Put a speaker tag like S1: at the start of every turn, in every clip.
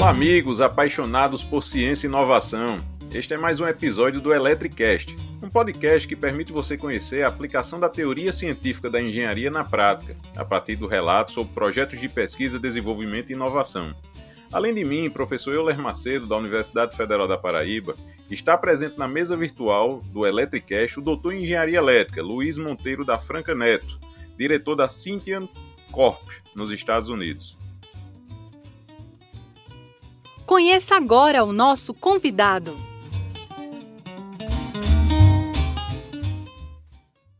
S1: Olá, amigos apaixonados por ciência e inovação. Este é mais um episódio do Electricast, um podcast que permite você conhecer a aplicação da teoria científica da engenharia na prática, a partir do relato sobre projetos de pesquisa, desenvolvimento e inovação. Além de mim, professor Euler Macedo, da Universidade Federal da Paraíba, está presente na mesa virtual do Electricast o doutor em Engenharia Elétrica, Luiz Monteiro da Franca Neto, diretor da Cintian Corp, nos Estados Unidos.
S2: Conheça agora o nosso convidado.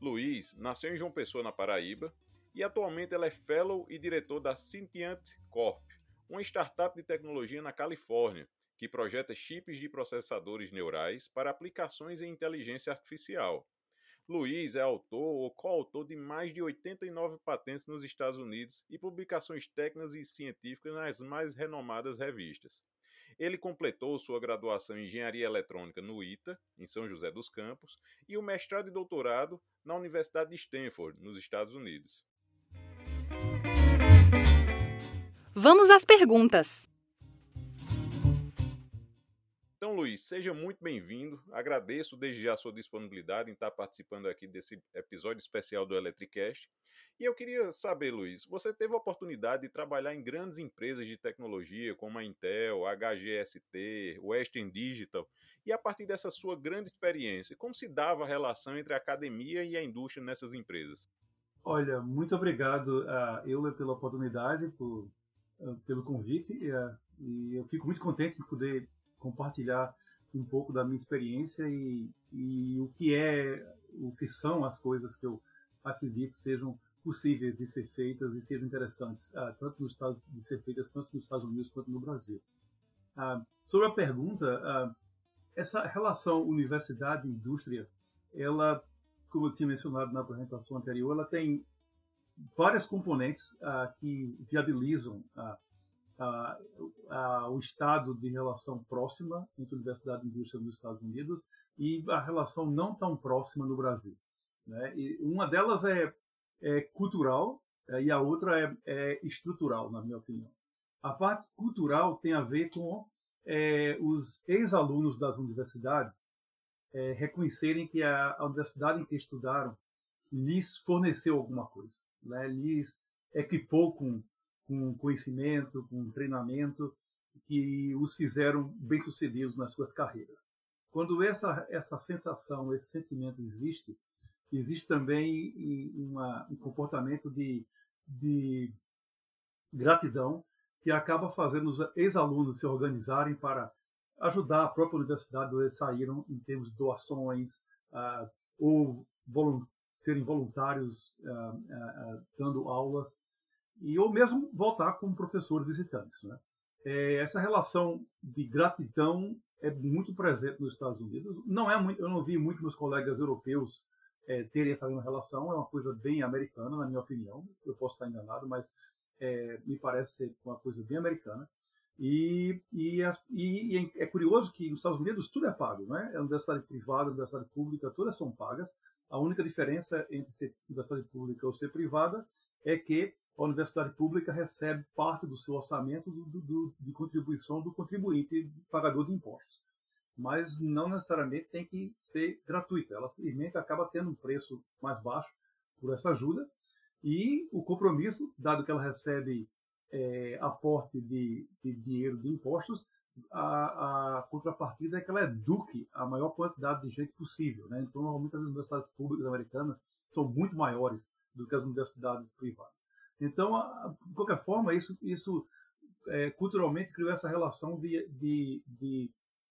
S1: Luiz nasceu em João Pessoa, na Paraíba, e atualmente ela é fellow e diretor da Cintiant Corp, uma startup de tecnologia na Califórnia, que projeta chips de processadores neurais para aplicações em inteligência artificial. Luiz é autor ou coautor de mais de 89 patentes nos Estados Unidos e publicações técnicas e científicas nas mais renomadas revistas. Ele completou sua graduação em Engenharia Eletrônica no ITA, em São José dos Campos, e o mestrado e doutorado na Universidade de Stanford, nos Estados Unidos.
S2: Vamos às perguntas.
S1: Então, Luiz, seja muito bem-vindo. Agradeço desde já a sua disponibilidade em estar participando aqui desse episódio especial do Electricast. E eu queria saber, Luiz, você teve a oportunidade de trabalhar em grandes empresas de tecnologia como a Intel, a HGST, Western Digital, e a partir dessa sua grande experiência, como se dava a relação entre a academia e a indústria nessas empresas?
S3: Olha, muito obrigado, uh, Euler, pela oportunidade, por, uh, pelo convite, uh, e eu fico muito contente de poder compartilhar um pouco da minha experiência e, e o que é, o que são as coisas que eu acredito sejam possíveis de ser feitas e sejam interessantes, uh, tanto nos Estados de ser feitas tanto nos Estados Unidos quanto no Brasil. Uh, sobre a pergunta, uh, essa relação universidade-indústria, ela, como eu tinha mencionado na apresentação anterior, ela tem várias componentes que viabilizam o estado de relação próxima entre universidade e indústria nos Estados Unidos e a relação não tão próxima no Brasil. Né? E uma delas é é cultural é, e a outra é, é, estrutural, na minha opinião. A parte cultural tem a ver com é, os ex-alunos das universidades é, reconhecerem que a, a, universidade em que estudaram lhes forneceu alguma coisa, né? lhes equipou com, com conhecimento, com treinamento que os fizeram bem-sucedidos nas suas carreiras. Quando essa, essa sensação, esse sentimento existe, existe também uma, um comportamento de, de gratidão que acaba fazendo os ex-alunos se organizarem para ajudar a própria universidade onde eles saíram em termos de doações uh, ou serem voluntários uh, uh, dando aulas e ou mesmo voltar como professor visitantes. Né? É, essa relação de gratidão é muito presente nos Estados Unidos. Não é muito, eu não vi muito meus colegas europeus é, terem essa mesma relação. É uma coisa bem americana, na minha opinião. Eu posso estar enganado, mas é, me parece ser uma coisa bem americana. E, e, e, e, é curioso que nos Estados Unidos tudo é pago, né? A universidade privada, a universidade pública, todas são pagas. A única diferença entre ser universidade pública ou ser privada é que a universidade pública recebe parte do seu orçamento do, do, de contribuição do contribuinte pagador de impostos mas não necessariamente tem que ser gratuita. Ela simplesmente acaba tendo um preço mais baixo por essa ajuda e o compromisso, dado que ela recebe é, aporte de, de, dinheiro de impostos, a, a, contrapartida é que ela eduque a maior quantidade de gente possível. Né? Então, normalmente as universidades públicas americanas são muito maiores do que as universidades privadas. Então, de qualquer forma, isso, isso é, culturalmente criou essa relação de, de, de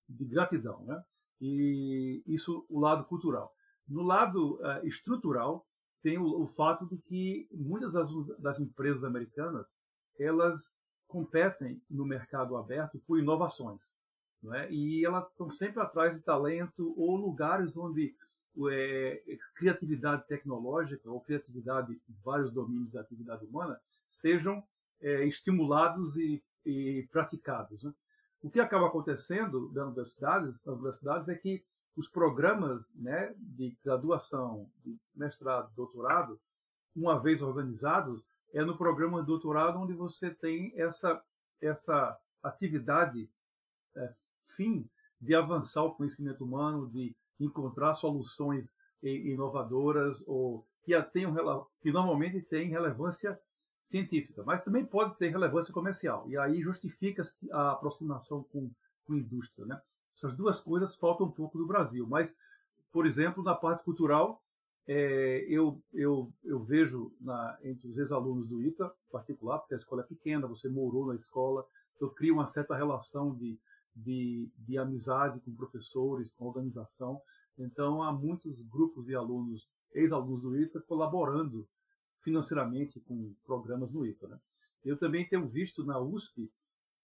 S3: de gratidão, né? E isso o lado cultural. No lado uh, estrutural tem o, o, fato de que muitas das, das empresas americanas elas competem no mercado aberto por inovações, não é? E elas estão sempre atrás de talento ou lugares onde é, criatividade tecnológica ou criatividade em vários domínios da atividade humana sejam é, estimulados e, e praticados. Né? O que acaba acontecendo nas universidades, nas universidades é que os programas né, de graduação, de mestrado, doutorado, uma vez organizados, é no programa de doutorado onde você tem essa, essa atividade é, fim de avançar o conhecimento humano, de encontrar soluções inovadoras ou que, tenham, que normalmente têm relevância científica, mas também pode ter relevância comercial. E aí justifica a aproximação com, com a indústria. Né? Essas duas coisas faltam um pouco do Brasil. Mas, por exemplo, na parte cultural, é, eu, eu, eu vejo na, entre os ex-alunos do ITA, particular, porque a escola é pequena, você morou na escola, eu crio uma certa relação de, de, de amizade com professores, com organização. Então, há muitos grupos de alunos, ex-alunos do ITA, colaborando financeiramente com programas no ITA. Né? Eu também tenho visto na USP,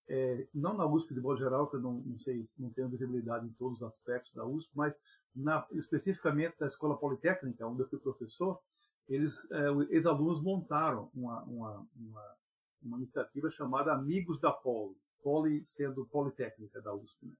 S3: é, não na USP de modo geral, que eu não, não, sei, não tenho visibilidade em todos os aspectos da USP, mas na, especificamente da Escola Politécnica, onde eu fui professor, eles, é, ex-alunos montaram uma, uma, uma, uma, iniciativa chamada Amigos da Poli, Poli sendo Politécnica da USP. Né?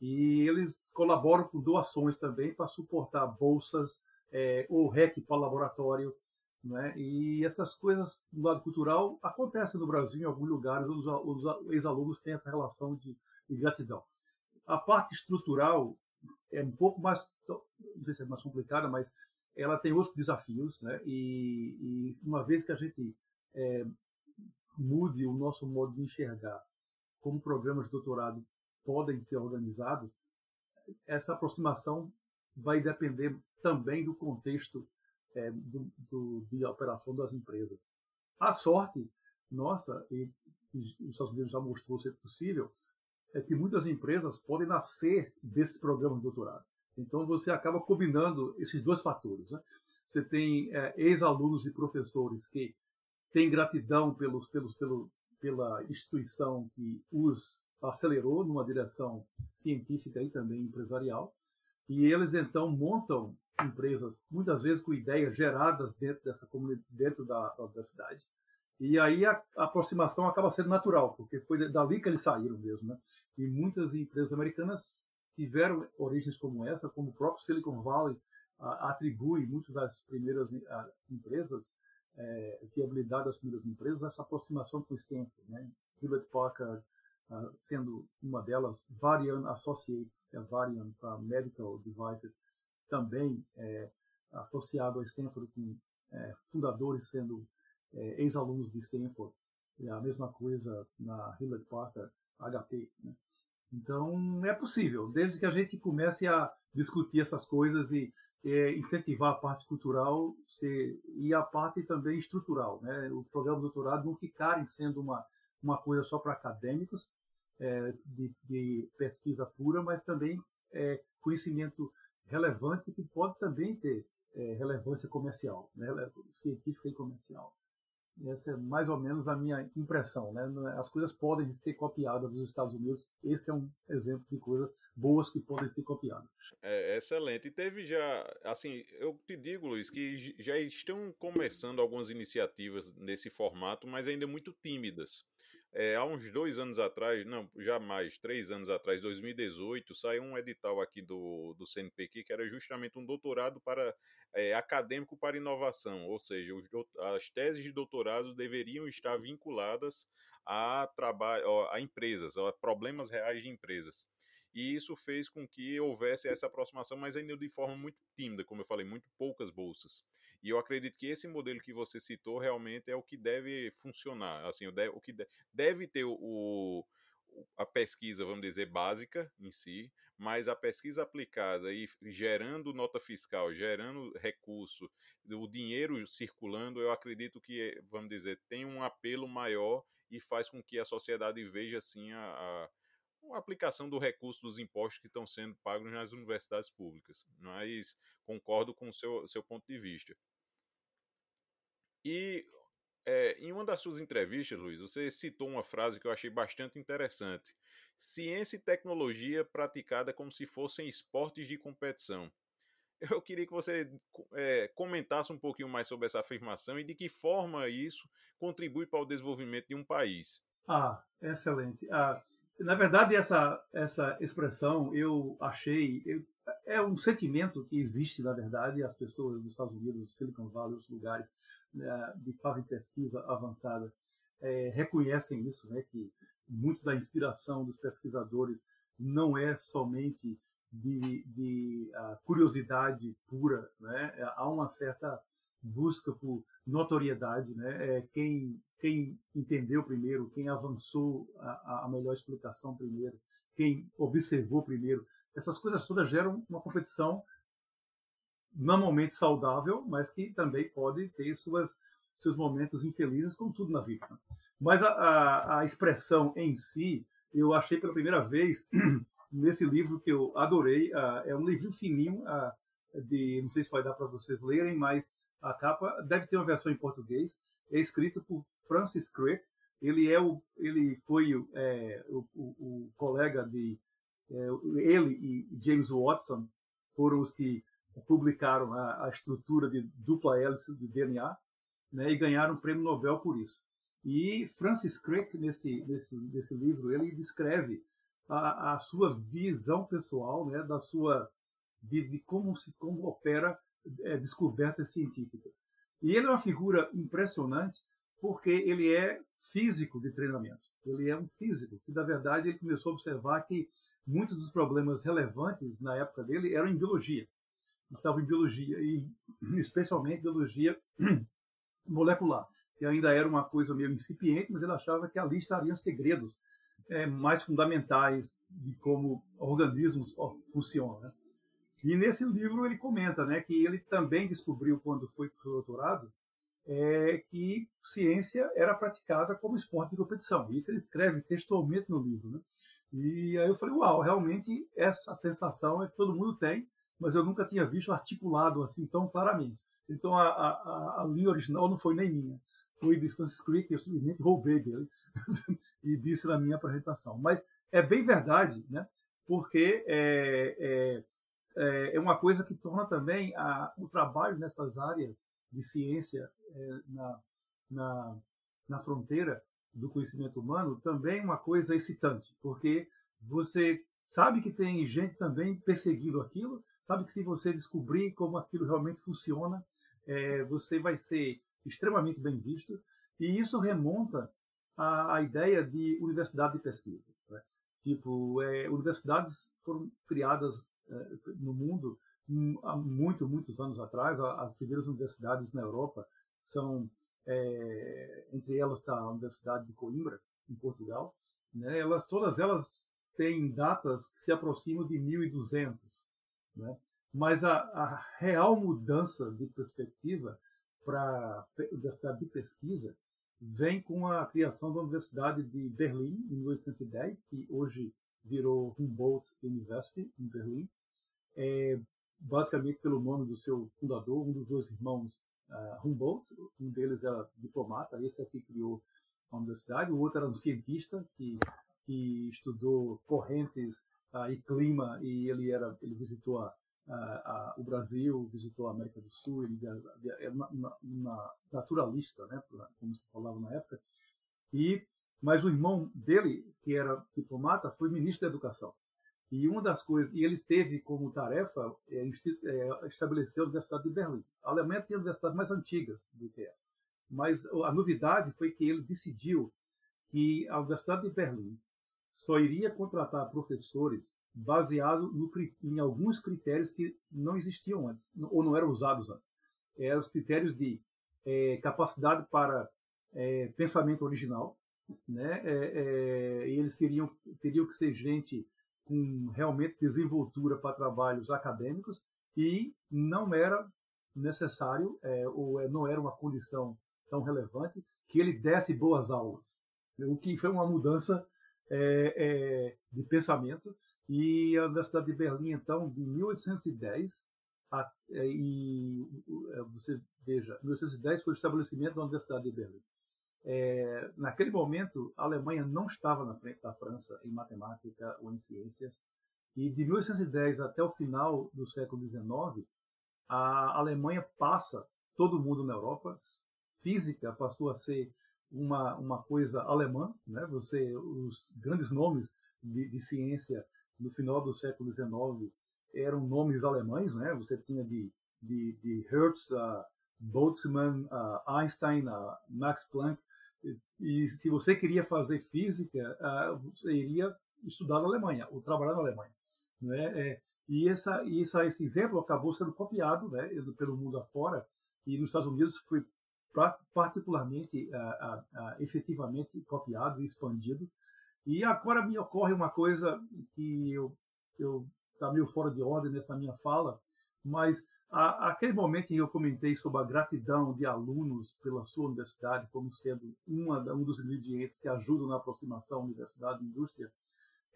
S3: E eles colaboram com doações também para suportar bolsas é, ou REC para laboratório. Né? E essas coisas do lado cultural acontecem no Brasil, em alguns lugares, os, os ex-alunos têm essa relação de, de, gratidão. A parte estrutural é um pouco mais, não sei se é mais complicada, mas ela tem outros desafios. Né? E, e uma vez que a gente é, mude o nosso modo de enxergar como programas de doutorado podem ser organizados, essa aproximação vai depender também do contexto é, do, do, de operação das empresas. A sorte nossa, e, os Estados Unidos já mostrou ser possível, é que muitas empresas podem nascer desses programas de doutorado. Então você acaba combinando esses dois fatores. Né? Você tem é, ex-alunos e professores que têm gratidão pelos, pelos, pelo, pela instituição que os acelerou numa direção científica e também empresarial. E eles então montam empresas, muitas vezes com ideias geradas dentro dessa dentro da, da universidade. E aí a, a, aproximação acaba sendo natural, porque foi dali que eles saíram mesmo. Né? E muitas empresas americanas tiveram origens como essa, como o próprio Silicon Valley a, atribui muitas das primeiras a, empresas, é, viabilidade das primeiras empresas, essa aproximação com o Stanford. Né? Hewlett Packard, uh, sendo uma delas, Varian Associates, é Varian para Medical Devices, também é, associado a Stanford, com é, fundadores sendo é, ex-alunos de Stanford, e a mesma coisa na Hewlett Packard, HP. Né? Então, é possível, desde que a gente comece a discutir essas coisas e é, incentivar a parte cultural e a parte também estrutural. Né? O programa de doutorado não ficarem sendo uma, uma coisa só para acadêmicos, é, de, de, pesquisa pura, mas também é, conhecimento relevante que pode também ter é, relevância comercial, né? científica e comercial. Essa é mais ou menos a minha impressão. Né? As coisas podem ser copiadas dos Estados Unidos. Esse é um exemplo de coisas boas que podem ser copiadas.
S1: É excelente. E teve já, assim, eu te digo, Luiz, que já estão começando algumas iniciativas nesse formato, mas ainda muito tímidas. É, há uns dois anos atrás, não, já mais, três anos atrás, 2018, saiu um edital aqui do, do CNPq que era justamente um doutorado para é, acadêmico para inovação, ou seja, os, as teses de doutorado deveriam estar vinculadas a trabalho, a empresas, a problemas reais de empresas e isso fez com que houvesse essa aproximação, mas ainda de forma muito tímida, como eu falei, muito poucas bolsas. E eu acredito que esse modelo que você citou realmente é o que deve funcionar, assim, o que deve ter o, a pesquisa, vamos dizer, básica em si, mas a pesquisa aplicada e gerando nota fiscal, gerando recurso, o dinheiro circulando, eu acredito que, vamos dizer, tem um apelo maior e faz com que a sociedade veja assim a, a a aplicação do recurso dos impostos que estão sendo pagos nas universidades públicas. Mas concordo com o seu, seu ponto de vista. E é, em uma das suas entrevistas, Luiz, você citou uma frase que eu achei bastante interessante: ciência e tecnologia praticada como se fossem esportes de competição. Eu queria que você é, comentasse um pouquinho mais sobre essa afirmação e de que forma isso contribui para o desenvolvimento de um país.
S3: Ah, excelente. Ah, na verdade, essa, essa expressão eu achei. Eu, é um sentimento que existe, na verdade, as pessoas dos Estados Unidos, Silicon Valley, outros lugares né, que fazem pesquisa avançada, é, reconhecem isso, né, que muito da inspiração dos pesquisadores não é somente de, de uh, curiosidade pura, né? há uma certa busca por notoriedade, né? É quem quem entendeu primeiro, quem avançou a, a melhor explicação primeiro, quem observou primeiro, essas coisas todas geram uma competição normalmente saudável, mas que também pode ter suas seus momentos infelizes, como tudo na vida. Mas a, a, a expressão em si, eu achei pela primeira vez nesse livro que eu adorei. Uh, é um livro fininho, uh, de não sei se vai dar para vocês lerem, mas a capa deve ter uma versão em português. É escrito por Francis Crick. Ele é o, ele foi é, o, o, o, colega de é, ele e James Watson foram os que publicaram a, a estrutura de dupla hélice de DNA, né, e ganharam o prêmio Nobel por isso. E Francis Crick nesse nesse nesse livro ele descreve a, a sua visão pessoal, né, da sua de, de como se como opera é, descobertas científicas. E ele é uma figura impressionante porque ele é físico de treinamento. Ele é um físico que, na verdade, ele começou a observar que muitos dos problemas relevantes na época dele eram em biologia. Estavam em biologia, e especialmente biologia molecular, que ainda era uma coisa meio incipiente, mas ele achava que ali estariam segredos é, mais fundamentais de como organismos funcionam. Né? E nesse livro ele comenta né, que ele também descobriu, quando foi para o doutorado, é, que ciência era praticada como esporte de competição. Isso ele escreve textualmente no livro. Né? E aí eu falei, uau, realmente essa sensação é que todo mundo tem, mas eu nunca tinha visto articulado assim tão claramente. Então a, a, a linha original não foi nem minha, foi de Francis Crick, eu simplesmente roubei dele e disse na minha apresentação. Mas é bem verdade, né? porque é, é, é, é uma coisa que torna também a, o trabalho nessas áreas de ciência é, na, na, na fronteira do conhecimento humano também uma coisa excitante, porque você sabe que tem gente também perseguindo aquilo, sabe que se você descobrir como aquilo realmente funciona, é, você vai ser extremamente bem visto, e isso remonta à, à ideia de universidade de pesquisa. Né? Tipo, é, universidades foram criadas é, no mundo hum, há muito, muitos anos atrás. As primeiras universidades na Europa são, é, entre elas está a Universidade de Coimbra, em Portugal. Né? Elas, todas elas têm datas que se aproximam de 1200. Né? Mas a, a real mudança de perspectiva para a Universidade de Pesquisa vem com a criação da Universidade de Berlim, em 1810, que hoje virou Humboldt University, em Berlim, é, basicamente pelo nome do seu fundador, um dos dois irmãos uh, Humboldt, um deles era diplomata, esse aqui criou a universidade, o outro era um cientista que, que estudou correntes uh, e clima e ele era ele visitou a, a, o Brasil, visitou a América do Sul, ele era uma, uma naturalista, né, como se falava na época, e mas o irmão dele, que era diplomata, foi ministro da Educação. E uma das coisas, e ele teve como tarefa é, é, estabelecer a Universidade de Berlim. A Alemanha tinha universidades mais antigas do que essa. Mas a novidade foi que ele decidiu que a Universidade de Berlim só iria contratar professores baseado no, em alguns critérios que não existiam antes, ou não eram usados antes. Eram os critérios de é, capacidade para é, pensamento original, né? É, é, e eles teriam, teriam que ser gente com realmente desenvoltura para trabalhos acadêmicos e não era necessário é, ou é, não era uma condição tão relevante que ele desse boas aulas, o que foi uma mudança é, é, de pensamento. E a Universidade de Berlim então de 1810 a, é, e é, você veja 1810 foi o estabelecimento da Universidade de Berlim é, naquele momento, a Alemanha não estava na frente da França em matemática ou em ciências. E de 1810 até o final do século XIX, a Alemanha passa todo mundo na Europa. Física passou a ser uma, uma coisa alemã. Né? Você, os grandes nomes de, de ciência no final do século XIX eram nomes alemães. Né? Você tinha de, de, de Hertz, uh, Boltzmann, uh, Einstein, uh, Max Planck E se você queria fazer física, você iria estudar na Alemanha, ou trabalhar na Alemanha. Né? É, e essa, e essa, esse exemplo acabou sendo copiado né, pelo mundo afora, e nos Estados Unidos foi particularmente, a, a, a, efetivamente copiado e expandido. E agora me ocorre uma coisa que eu está meio fora de ordem nessa minha fala, mas a, aquele momento em que eu comentei sobre a gratidão de alunos pela sua universidade como sendo uma, um dos ingredientes que ajudam na aproximação universidade e indústria,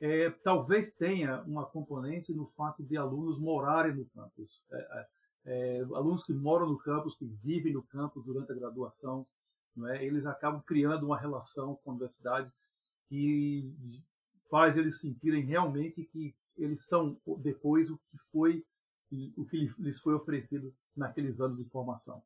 S3: é, talvez tenha uma componente no fato de alunos morarem no campus. É, é, é, alunos que moram no campus, que vivem no campus durante a graduação, é? eles acabam criando uma relação com a universidade que faz eles sentirem realmente que eles são depois o que foi o que lhes foi oferecido naqueles anos de formação.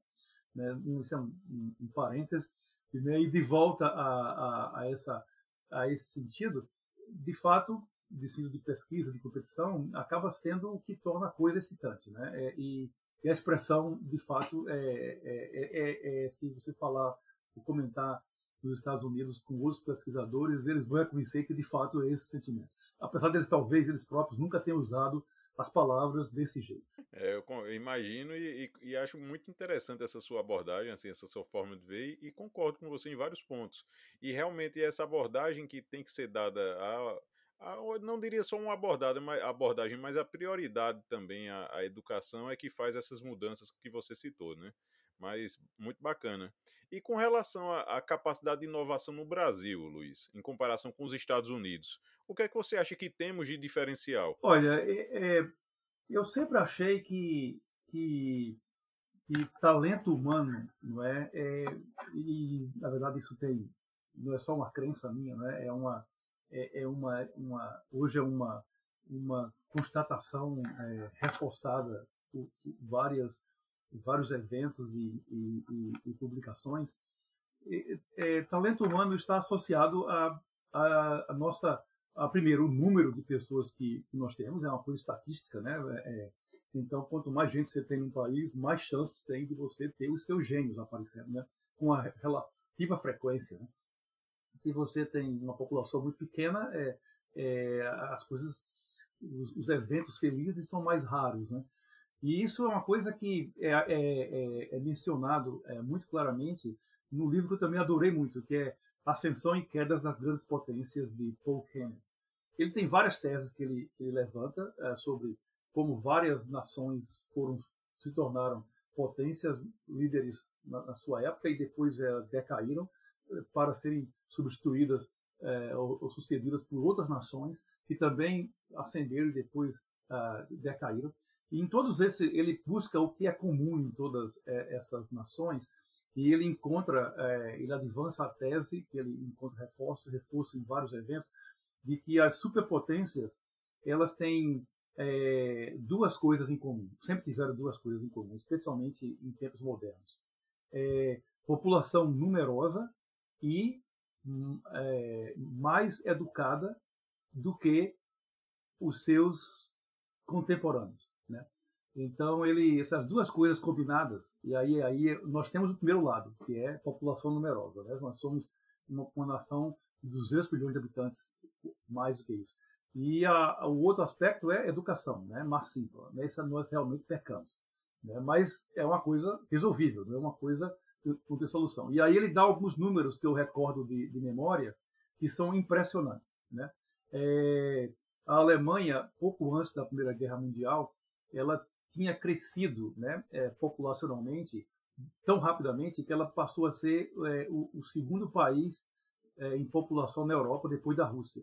S3: Né? Isso é um, um, um parêntese. Né? E de volta a, a, a, essa, a esse sentido, de fato, de sentido de pesquisa, de competição, acaba sendo o que torna a coisa excitante. Né? É, e, e, a expressão, de fato, é, é, é, é, se você falar ou comentar nos Estados Unidos com outros pesquisadores, eles vão reconhecer que, de fato, é esse sentimento. Apesar deles, talvez, eles próprios nunca tenham usado as palavras desse jeito.
S1: É, eu, imagino e, e, e, acho muito interessante essa sua abordagem, assim, essa sua forma de ver, e, concordo com você em vários pontos. E realmente essa abordagem que tem que ser dada a. a não diria só uma abordagem, mas, abordagem, mas a prioridade também à educação é que faz essas mudanças que você citou, né? Mas muito bacana. E com relação à, capacidade de inovação no Brasil, Luiz, em comparação com os Estados Unidos, o que é que você acha que temos de diferencial?
S3: Olha, é, é, eu sempre achei que, que, que, talento humano, não é, é, e na verdade isso tem, não é só uma crença minha, não é, é uma, é, é uma, uma, hoje é uma, uma constatação é, reforçada por, por, várias, vários eventos e, e, e, e publicações. É, talento humano está associado a, a, a, nossa a, primeiro, o número de pessoas que, que nós temos é uma coisa estatística, né? É, é, então, quanto mais gente você tem no país, mais chances tem de você ter os seus gênios aparecendo, né? Com a relativa frequência. Né? Se você tem uma população muito pequena, é, é, as coisas, os, os, eventos felizes são mais raros, né? E isso é uma coisa que é, é, é, é mencionado é, muito claramente no livro que eu também adorei muito, que é Ascensão e Quedas das Grandes Potências, de Paul Kennan. Ele tem várias teses que ele, ele levanta é, sobre como várias nações foram se tornaram potências líderes na, na sua época e depois decaíram para serem substituídas ou, ou, sucedidas por outras nações que também ascenderam e depois decaíram. Em todos esses ele busca o que é comum em todas essas nações e ele encontra, é, ele avança a tese, que ele encontra reforço, reforço em vários eventos, de que as superpotências elas têm é, duas coisas em comum, sempre tiveram duas coisas em comum, especialmente em tempos modernos: é, população numerosa e hum, é, mais educada do que os seus contemporâneos. Né? Então, ele, essas duas coisas combinadas, e aí, aí nós temos o primeiro lado, que é população numerosa. Né? Nós somos uma, uma nação de 200 milhões de habitantes, mais do que isso. E a, o outro aspecto é educação né? massiva. Nessa nós realmente pecamos. Né? Mas é uma coisa resolvível, não é uma coisa tem solução. E aí ele dá alguns números que eu recordo de, de memória que são impressionantes. Né? É, a Alemanha, pouco antes da Primeira Guerra Mundial, ela tinha crescido né, é, populacionalmente tão rapidamente que ela passou a ser é, o, o, segundo país é, em população na Europa depois da Rússia.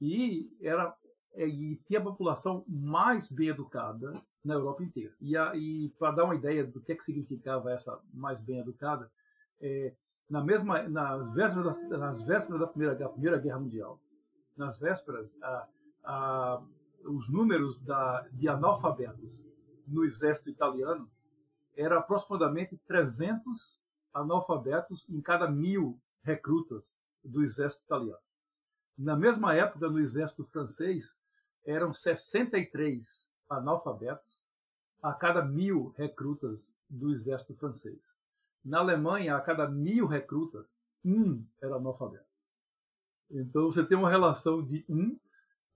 S3: E era é, e tinha a população mais bem educada na Europa inteira. E, e para dar uma ideia do que, é que significava essa mais bem educada, é, na mesma nas vésperas da, nas vésperas da primeira, da primeira guerra mundial, nas vésperas a, a, os números da, de analfabetos no exército italiano era aproximadamente 300 analfabetos em cada mil recrutas do exército italiano. Na mesma época, no exército francês, eram 63 analfabetos a cada mil recrutas do exército francês. Na Alemanha, a cada mil recrutas, um era analfabeto. Então você tem uma relação de um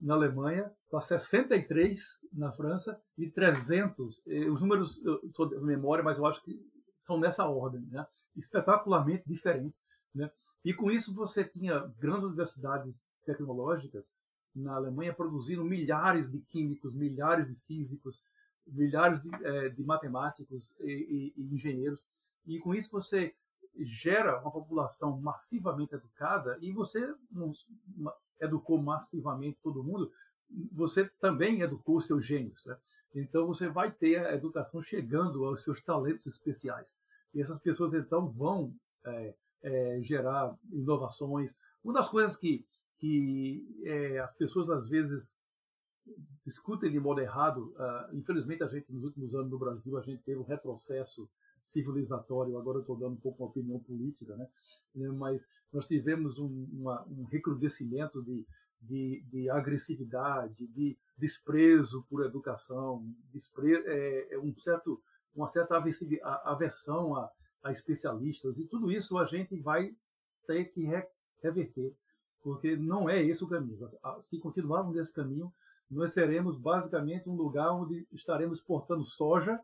S3: na Alemanha para 63 na França e 300. Os números, eu sou de memória, mas eu acho que são nessa ordem, né? espetacularmente diferentes. Né? E com isso você tinha grandes universidades tecnológicas na Alemanha produzindo milhares de químicos, milhares de físicos, milhares de, é, de matemáticos e, e, e, engenheiros. E com isso você gera uma população massivamente educada e você não educou massivamente todo mundo, você também educou seus gênios. Né? Então você vai ter a educação chegando aos seus talentos especiais. E essas pessoas então vão é, é, gerar inovações. Uma das coisas que, que é, as pessoas às vezes discutem de modo errado, uh, infelizmente a gente nos últimos anos no Brasil a gente teve um retrocesso civilizatório, agora eu estou dando um pouco uma opinião política, né? mas nós tivemos um, uma, um recrudescimento de, de, de, agressividade, de desprezo por educação, é, é um certo, uma certa aversão a, a especialistas, e tudo isso a gente vai ter que re reverter, porque não é esse o caminho. Se continuarmos nesse caminho, nós seremos basicamente um lugar onde estaremos exportando soja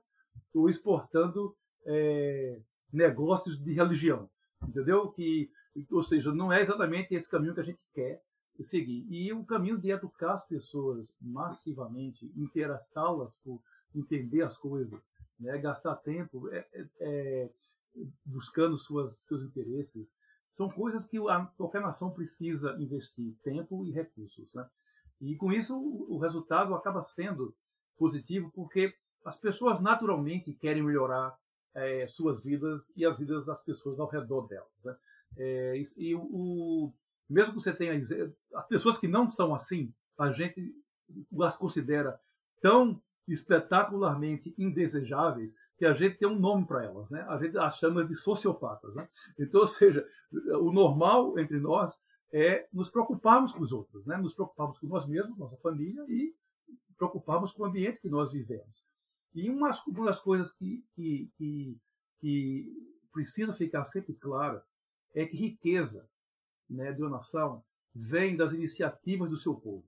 S3: ou exportando é, negócios de religião, entendeu? Que, ou seja, não é exatamente esse caminho que a gente quer seguir. E o caminho de educar as pessoas massivamente, interessá-las por entender as coisas, né? gastar tempo, é, é, é buscando suas, seus interesses. São coisas que a, qualquer nação precisa investir tempo e recursos. Né? E com isso o, o resultado acaba sendo positivo, porque as pessoas naturalmente querem melhorar é, suas vidas e as vidas das pessoas ao redor delas. Né? É, e, e o, mesmo que você tenha as pessoas que não são assim, a gente as considera tão espetacularmente indesejáveis que a gente tem um nome para elas, né? A gente as chama de sociopatas, né? Então, ou seja, o normal entre nós é nos preocuparmos com os outros, né? Nos preocuparmos com nós mesmos, nossa família e preocuparmos com o ambiente que nós vivemos. E uma das coisas que, que, que, que precisa ficar sempre clara é que riqueza né, nação vem das iniciativas do seu povo.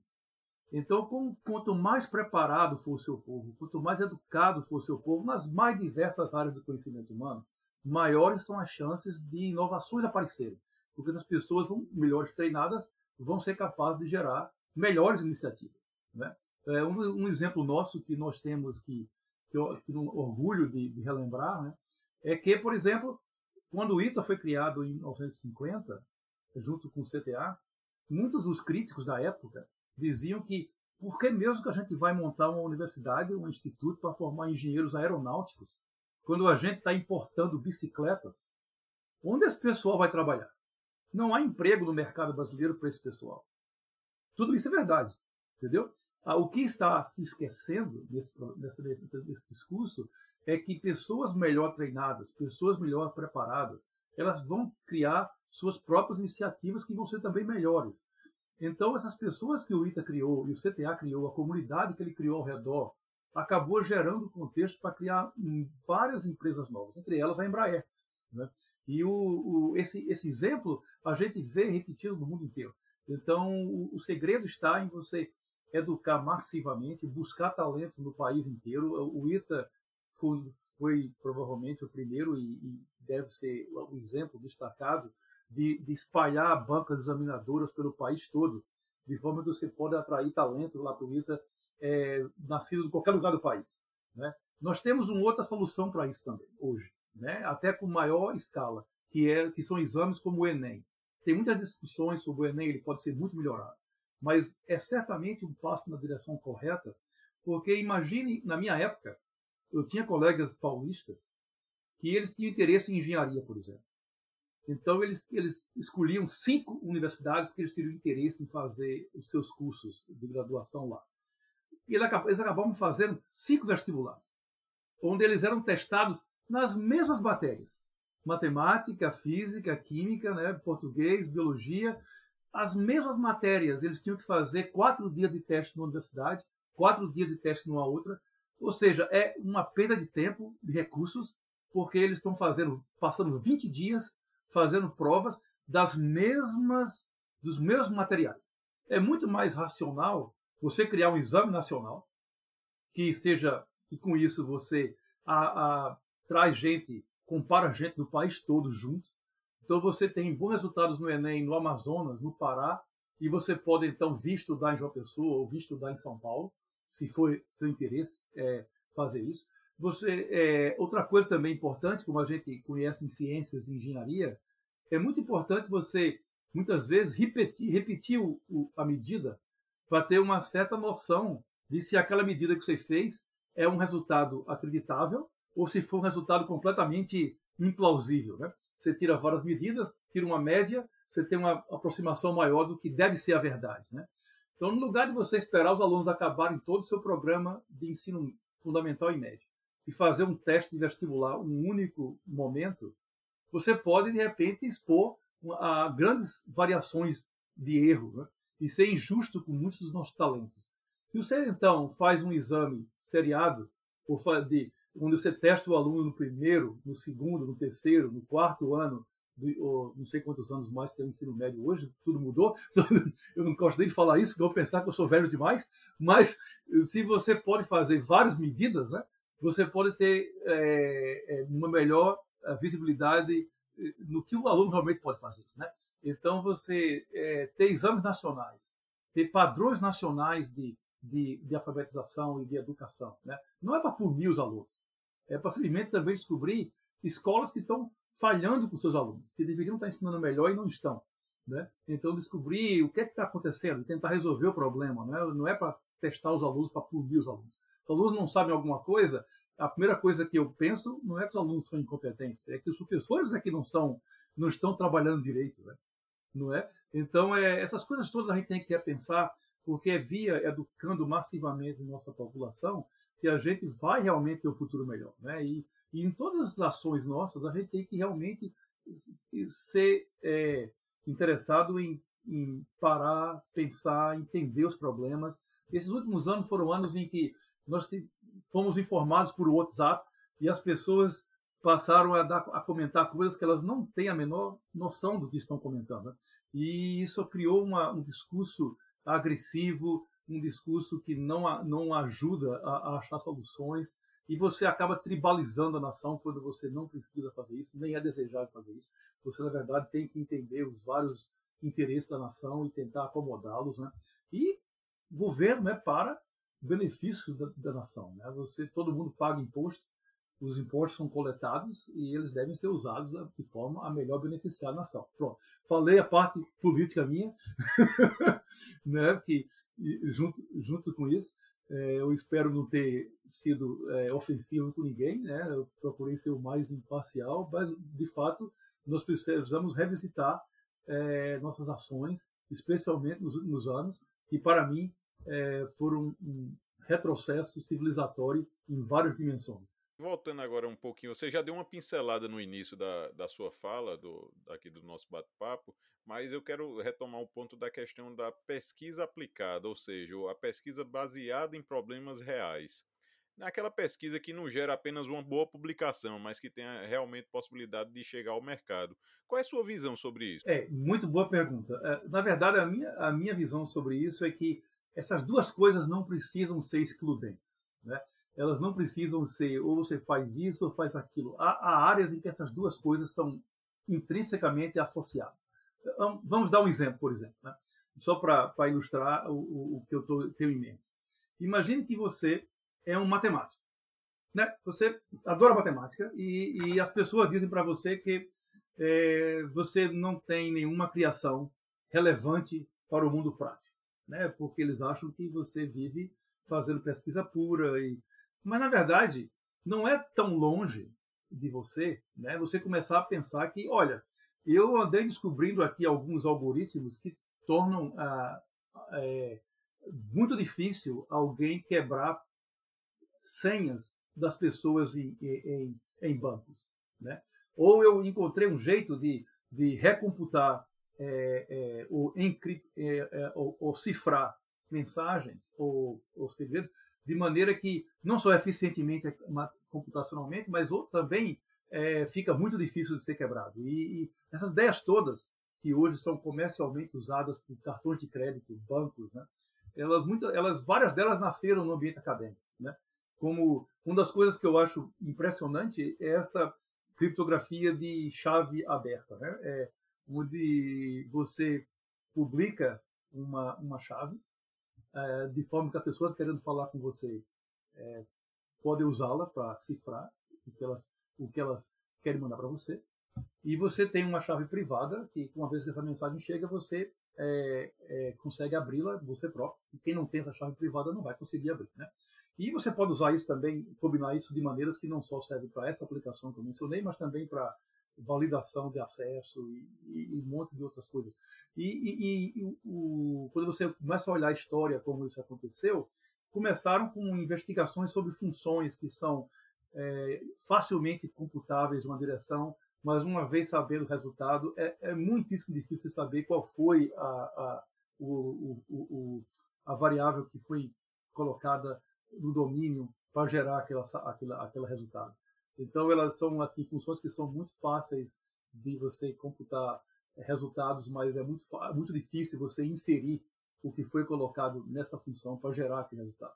S3: Então, quanto mais preparado for o seu povo, quanto mais educado for o seu povo nas mais diversas áreas do conhecimento humano, maiores são as chances de inovações aparecerem. Porque as pessoas vão, melhores treinadas vão ser capazes de gerar melhores iniciativas. Né? É um, um, exemplo nosso que nós temos que, que que um orgulho de, de relembrar né, é que, por exemplo, quando o ITA foi criado em 1950, junto com o CTA, muitos dos críticos da época diziam que por que mesmo que a gente vai montar uma universidade, um instituto para formar engenheiros aeronáuticos, quando a gente está importando bicicletas? Onde esse pessoal vai trabalhar? Não há emprego no mercado brasileiro para esse pessoal. Tudo isso é verdade, entendeu? Ah, o que está se esquecendo nesse, nesse, nesse discurso é que pessoas melhor treinadas, pessoas melhor preparadas, elas vão criar suas próprias iniciativas que vão ser também melhores. Então, essas pessoas que o ITA criou e o CTA criou, a comunidade que ele criou ao redor, acabou gerando contexto para criar várias empresas novas, entre elas a Embraer. Né? E o, o, esse, esse exemplo a gente vê repetido no mundo inteiro. Então, o, o segredo está em você educar massivamente, buscar talento no país inteiro. O ITA foi, foi provavelmente o primeiro e, e deve ser o exemplo destacado de, de espalhar bancas examinadoras pelo país todo, de forma que você pode atrair talento lá para o ITA é, nascido em qualquer lugar do país. Né? Nós temos uma outra solução para isso também, hoje, né? até com maior escala, que, é, que são exames como o Enem. Tem muitas discussões sobre o Enem, ele pode ser muito melhorado, mas é certamente um passo na direção correta, porque imagine, na minha época, eu tinha colegas paulistas que eles tinham interesse em engenharia, por exemplo. Então, eles, eles escolhiam cinco universidades que eles teriam interesse em fazer os seus cursos de graduação lá. E eles acabavam fazendo cinco vestibulares, onde eles eram testados nas mesmas matérias: matemática, física, química, né, português, biologia. As mesmas matérias, eles tinham que fazer quatro dias de teste numa universidade, quatro dias de teste numa outra. Ou seja, é uma perda de tempo, de recursos, porque eles estão fazendo, passando 20 dias fazendo provas das mesmas dos mesmos materiais. É muito mais racional você criar um exame nacional que seja e com isso você a, a, traz gente, compara gente do país todo junto. Então você tem bons resultados no Enem, no Amazonas, no Pará, e você pode então vir estudar em João Pessoa ou vir estudar em São Paulo, se for seu interesse é, fazer isso. Você é, outra coisa também importante, como a gente conhece em ciências e engenharia, é muito importante você muitas vezes repetir, repetir o, o, a medida para ter uma certa noção de se aquela medida que você fez é um resultado acreditável ou se for um resultado completamente implausível. Né? Você tira várias medidas, tira uma média, você tem uma aproximação maior do que deve ser a verdade. Né? Então, no lugar de você esperar os alunos acabarem todo o seu programa de ensino fundamental e médio e fazer um teste de vestibular um único momento, você pode, de repente, expor a grandes variações de erro né? e ser injusto com muitos dos nossos talentos. Se você, então, faz um exame seriado, de, onde você testa o aluno no primeiro, no segundo, no terceiro, no quarto ano, ou não sei quantos anos mais tem o ensino médio hoje, tudo mudou. Eu não gosto nem de falar isso, porque vou pensar que eu sou velho demais, mas se você pode fazer várias medidas, né, você pode ter é, é uma melhor é, visibilidade é, no que o aluno realmente pode fazer. Né? Então, você é, ter exames nacionais, ter padrões nacionais de, de, de alfabetização e de educação. Né? Não é para punir os alunos, é para simplesmente também descobrir escolas que estão falhando com seus alunos, que deveriam estar ensinando melhor e não estão. Né? Então, descobrir o que é está acontecendo, tentar resolver o problema. Né? Não é para testar os alunos, para punir os alunos. Se os alunos não sabem alguma coisa, a primeira coisa que eu penso não é que os alunos são incompetentes, é que os professores é que não são, não estão trabalhando direito, né? não é? Então, é, essas coisas todas a gente tem que pensar, porque é via educando massivamente nossa população que a gente vai realmente ter um futuro melhor, né? E, e em todas as ações nossas, a gente tem que realmente ser é, interessado em, em parar, pensar, entender os problemas. Esses últimos anos foram anos em que nós fomos informados por WhatsApp e as pessoas passaram a, dar, a comentar coisas que elas não têm a menor noção do que estão comentando. Né? E isso criou uma, um discurso agressivo, um discurso que não, não ajuda a, a achar soluções e você acaba tribalizando a nação quando você não precisa fazer isso, nem é desejável fazer isso. Você, na verdade, tem que entender os vários interesses da nação e tentar acomodá-los. Né? E governo é para benefício da, da nação. Né? Você, todo mundo paga imposto, os impostos são coletados e eles devem ser usados de forma a melhor beneficiar a nação. Pronto. Falei a parte política minha, né? que junto, junto com isso, eu espero não ter sido é, ofensivo com ninguém, né? Eu procurei ser o mais imparcial, mas de fato nós precisamos revisitar é, nossas ações, especialmente nos últimos anos, que para mim é, foram um retrocesso civilizatório em várias dimensões.
S1: Voltando agora um pouquinho, você já deu uma pincelada no início da, da sua fala, do, aqui do nosso bate-papo, mas eu quero retomar o ponto da questão da pesquisa aplicada, ou seja, a pesquisa baseada em problemas reais. Naquela pesquisa que não gera apenas uma boa publicação, mas que tenha realmente possibilidade de chegar ao mercado. Qual é a sua visão sobre isso?
S3: É, muito boa pergunta. É, na verdade, a minha, a minha visão sobre isso é que essas duas coisas não precisam ser excludentes. Né? Elas não precisam ser ou você faz isso ou faz aquilo. Há, há áreas em que essas duas coisas são intrinsecamente associadas. Então, vamos dar um exemplo, por exemplo, né? só para ilustrar o, o, o, que eu tô, tenho em mente. Imagine que você é um matemático. Né? Você adora matemática e, e as pessoas dizem para você que é, você não tem nenhuma criação relevante para o mundo prático, né? porque eles acham que você vive fazendo pesquisa pura. E... Mas, na verdade, não é tão longe de você né? você começar a pensar que, olha, eu andei descobrindo aqui alguns algoritmos que tornam ah, é, muito difícil alguém quebrar senhas das pessoas em, em, em bancos. Né? Ou eu encontrei um jeito de, de recomputar é, é, ou, é, é, ou, ou, cifrar mensagens ou, ou segredos de maneira que não só eficientemente computacionalmente, mas também é, fica muito difícil de ser quebrado. E, e, essas ideias todas que hoje são comercialmente usadas por cartões de crédito, bancos, né? Elas, muitas, elas, várias delas nasceram no ambiente acadêmico, né? Como uma das coisas que eu acho impressionante é essa criptografia de chave aberta, né? É, onde você publica uma, uma chave é, de forma que as pessoas querendo falar com você é, podem usá-la para cifrar o que elas, o que elas querem mandar para você. E você tem uma chave privada que, uma vez que essa mensagem chega, você é, é, consegue abri-la você próprio. E quem não tem essa chave privada não vai conseguir abrir. Né? E você pode usar isso também, combinar isso de maneiras que não só servem para essa aplicação que eu mencionei, mas também para validação de acesso e, e, um monte de outras coisas. E, e, e o, quando você começa a olhar a história como isso aconteceu, começaram com investigações sobre funções que são é, facilmente computáveis uma direção, mas uma vez sabendo o resultado, é, é muitíssimo difícil saber qual foi a, a, o, o, o, a variável que foi colocada no domínio para gerar aquela, aquela, aquele resultado. Então, elas são assim funções que são muito fáceis de você computar resultados, mas é muito, muito difícil você inferir o que foi colocado nessa função para gerar aquele resultado.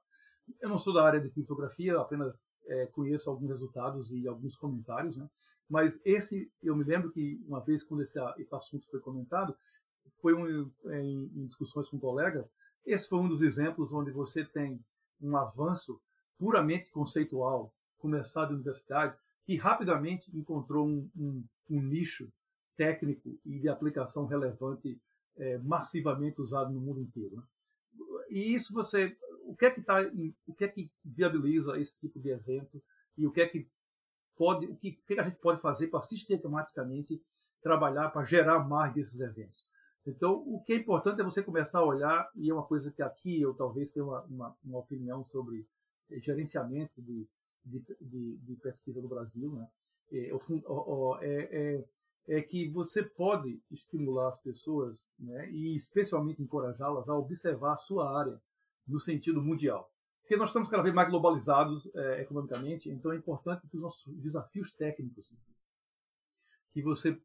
S3: Eu não sou da área de criptografia, apenas é, conheço alguns resultados e alguns comentários, né? mas esse, eu me lembro que uma vez quando esse, esse assunto foi comentado, foi um, em, em discussões com colegas, esse foi um dos exemplos onde você tem um avanço puramente conceitual, começado na universidade, que rapidamente encontrou um, um, um nicho técnico e de aplicação relevante é, massivamente usado no mundo inteiro. Né? E isso você, o que é que tá, o que é que viabiliza esse tipo de evento e o que é que pode, o que, o que a gente pode fazer para sistematicamente trabalhar para gerar mais desses eventos. Então, o que é importante é você começar a olhar, e é uma coisa que aqui eu talvez tenha uma, uma, uma opinião sobre gerenciamento de, de, de, de, pesquisa no Brasil, né? é, é, é é que você pode estimular as pessoas né, e especialmente encorajá-las a observar a sua área no sentido mundial. Porque nós estamos cada vez mais globalizados é, economicamente, então é importante que os nossos desafios técnicos que você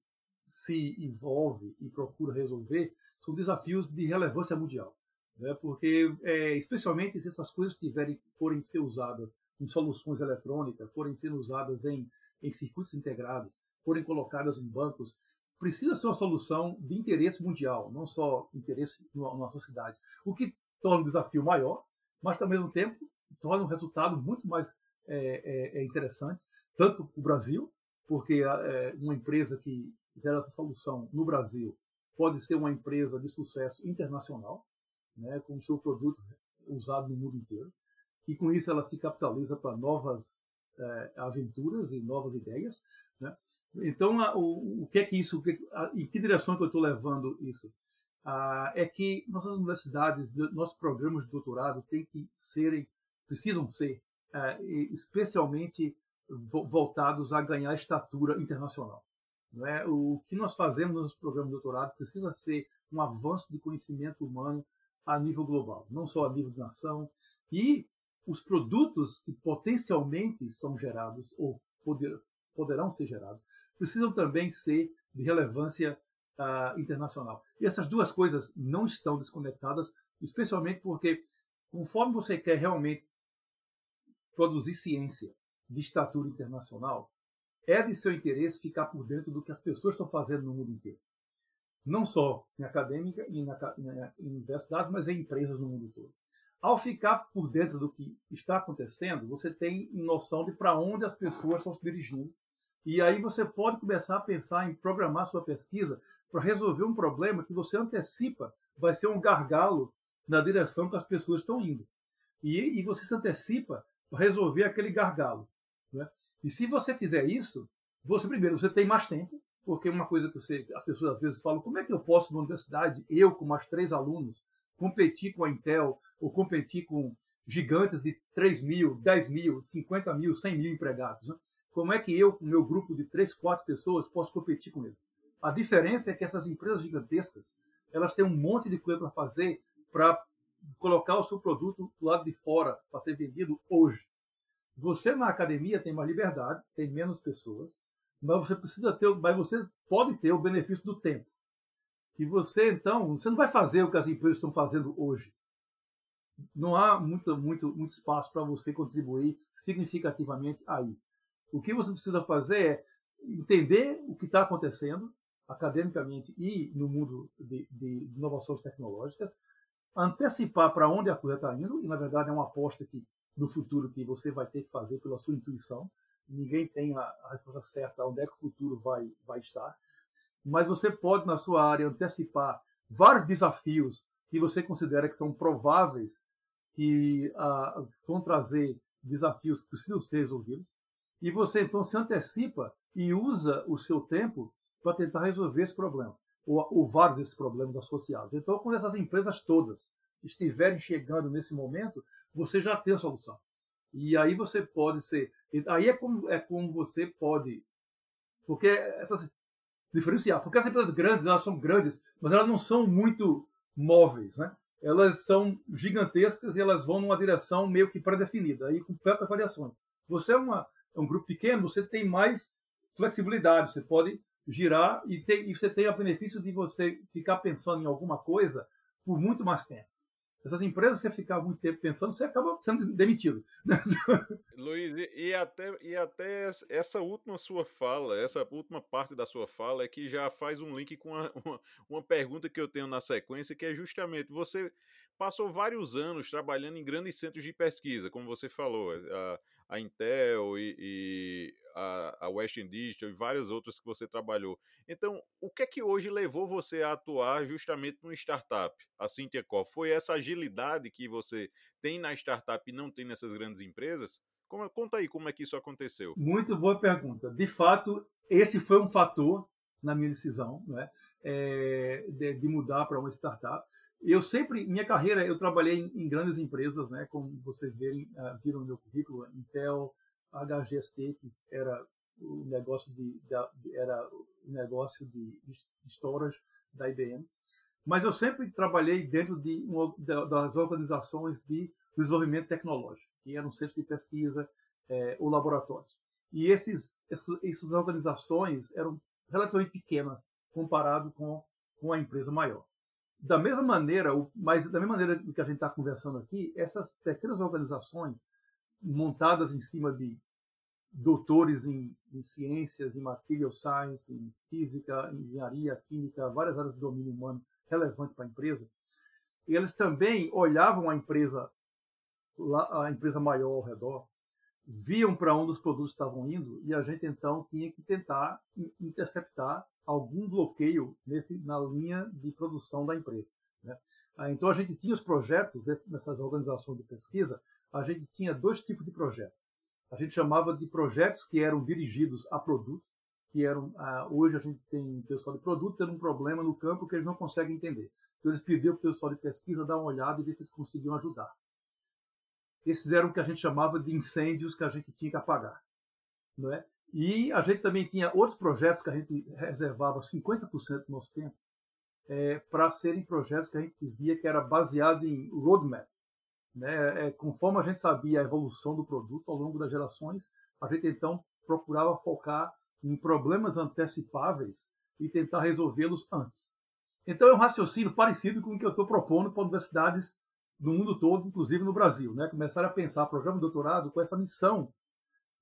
S3: se envolve e procura resolver são desafios de relevância mundial. Né? Porque, é, especialmente se essas coisas tiverem, forem ser usadas em soluções eletrônicas, forem ser usadas em, em circuitos integrados, forem colocadas em bancos, precisa ser uma solução de interesse mundial, não só interesse numa sociedade. O que torna o desafio maior, mas ao mesmo tempo torna um resultado muito mais é, é, é interessante, tanto para o Brasil, porque é, uma empresa que gera essa solução no Brasil pode ser uma empresa de sucesso internacional, né, com o seu produto usado no mundo inteiro, e com isso ela se capitaliza para novas é, aventuras e novas ideias, né? Então, a, o, o que é que isso, que, a, em que direção que eu estou levando isso? Ah, é que nossas universidades, nossos programas de doutorado têm que serem, precisam ser, é, especialmente voltados a ganhar estatura internacional. Não é? O que nós fazemos nos programas de doutorado precisa ser um avanço de conhecimento humano a nível global, não só a nível de nação. E os produtos que potencialmente são gerados ou poder, poderão ser gerados precisam também ser de relevância uh, internacional. E essas duas coisas não estão desconectadas, especialmente porque, conforme você quer realmente produzir ciência de estatura internacional, é de seu interesse ficar por dentro do que as pessoas estão fazendo no mundo inteiro. Não só em acadêmica e na, em universidades, mas em empresas no mundo todo. Ao ficar por dentro do que está acontecendo, você tem noção de para onde as pessoas estão se dirigindo e aí você pode começar a pensar em programar sua pesquisa para resolver um problema que você antecipa vai ser um gargalo na direção que as pessoas estão indo. E, e você se antecipa para resolver aquele gargalo. Né? E se você fizer isso, você primeiro você tem mais tempo, porque uma coisa que você, as pessoas às vezes falam, como é que eu posso na universidade, eu com mais três alunos, competir com a Intel ou competir com gigantes de 3 mil, 10 mil, 50 mil, 100 mil empregados? Né? Como é que eu, com meu grupo de três, quatro pessoas, posso competir com eles? A diferença é que essas empresas gigantescas, elas têm um monte de coisa para fazer para colocar o seu produto do lado de fora para ser vendido hoje. Você na academia tem mais liberdade, tem menos pessoas, mas você precisa ter, mas você pode ter o benefício do tempo. que você, então, você não vai fazer o que as empresas estão fazendo hoje. Não há muito, muito, muito espaço para você contribuir significativamente aí. O que você precisa fazer é entender o que está acontecendo academicamente e no mundo de, de inovações tecnológicas, antecipar para onde a coisa está indo, e na verdade é uma aposta que no futuro que você vai ter que fazer pela sua intuição. Ninguém tem a, a resposta certa onde é que o futuro vai, vai estar. Mas você pode, na sua área, antecipar vários desafios que você considera que são prováveis que ah, vão trazer desafios que precisam ser resolvidos. E você, então, se antecipa e usa o seu tempo para tentar resolver esse problema, ou, ou vários desses problemas associados. Então, quando essas empresas todas estiverem chegando nesse momento, você já tem a solução. E aí você pode ser. Aí é como, é como você pode. Porque essas. Diferenciar. Porque as empresas grandes, elas são grandes, mas elas não são muito móveis, né? Elas são gigantescas e elas vão numa direção meio que pré-definida, aí com poucas variações. Você é, uma, é um grupo pequeno, você tem mais flexibilidade, você pode girar e, tem, e você tem o benefício de você ficar pensando em alguma coisa por muito mais tempo. Essas empresas, você ficar muito tempo pensando, você acaba sendo demitido.
S1: Luiz, e até, e até essa última sua fala, essa última parte da sua fala é que já faz um link com uma, uma, uma pergunta que eu tenho na sequência, que é justamente, você passou vários anos trabalhando em grandes centros de pesquisa, como você falou, a, a Intel e, e a, a Western Digital e várias outras que você trabalhou. Então, o que é que hoje levou você a atuar justamente no startup, a Corp? Foi essa agilidade que você tem na startup e não tem nessas grandes empresas? Como, conta aí como é que isso aconteceu.
S3: Muito boa pergunta. De fato, esse foi um fator na minha decisão né, é, de, de mudar para uma startup. Eu sempre, minha carreira, eu trabalhei em, em grandes empresas, né, como vocês verem, uh, viram no meu currículo, Intel, HGST, que era o negócio de, era o negócio de, storage da IBM. Mas eu sempre trabalhei dentro de uma, das organizações de desenvolvimento tecnológico, que eram centros de pesquisa é, ou laboratórios. E esses, essas organizações eram relativamente pequenas comparado com, com a empresa maior. Da mesma maneira, mas da mesma maneira que a gente está conversando aqui, essas pequenas organizações montadas em cima de doutores em, em, ciências, em material science, em física, engenharia, química, várias áreas do domínio humano relevantes para a empresa. E eles também olhavam a empresa, a empresa maior ao redor, viam para onde os produtos estavam indo e a gente então tinha que tentar interceptar algum bloqueio nesse, na linha de produção da empresa. Né? Ah, então a gente tinha os projetos nessas organizações de pesquisa a gente tinha dois tipos de projetos. A gente chamava de projetos que eram dirigidos a produto, que eram ah, hoje a gente tem pessoal de produto tendo um problema no campo que eles não conseguem entender. Então eles pediam para o pessoal de pesquisa dar uma olhada e ver se eles conseguiam ajudar. Esses eram o que a gente chamava de incêndios que a gente tinha que apagar, não é? E a gente também tinha outros projetos que a gente reservava 50% do nosso tempo é, para serem projetos que a gente dizia que era baseado em roadmap, né? É, conforme a gente sabia a evolução do produto ao longo das gerações, a gente então procurava focar em problemas antecipáveis e tentar resolvê-los antes. Então é um raciocínio parecido com o que eu estou propondo para universidades do mundo todo, inclusive no Brasil. Né? Começar a pensar programa de doutorado com essa missão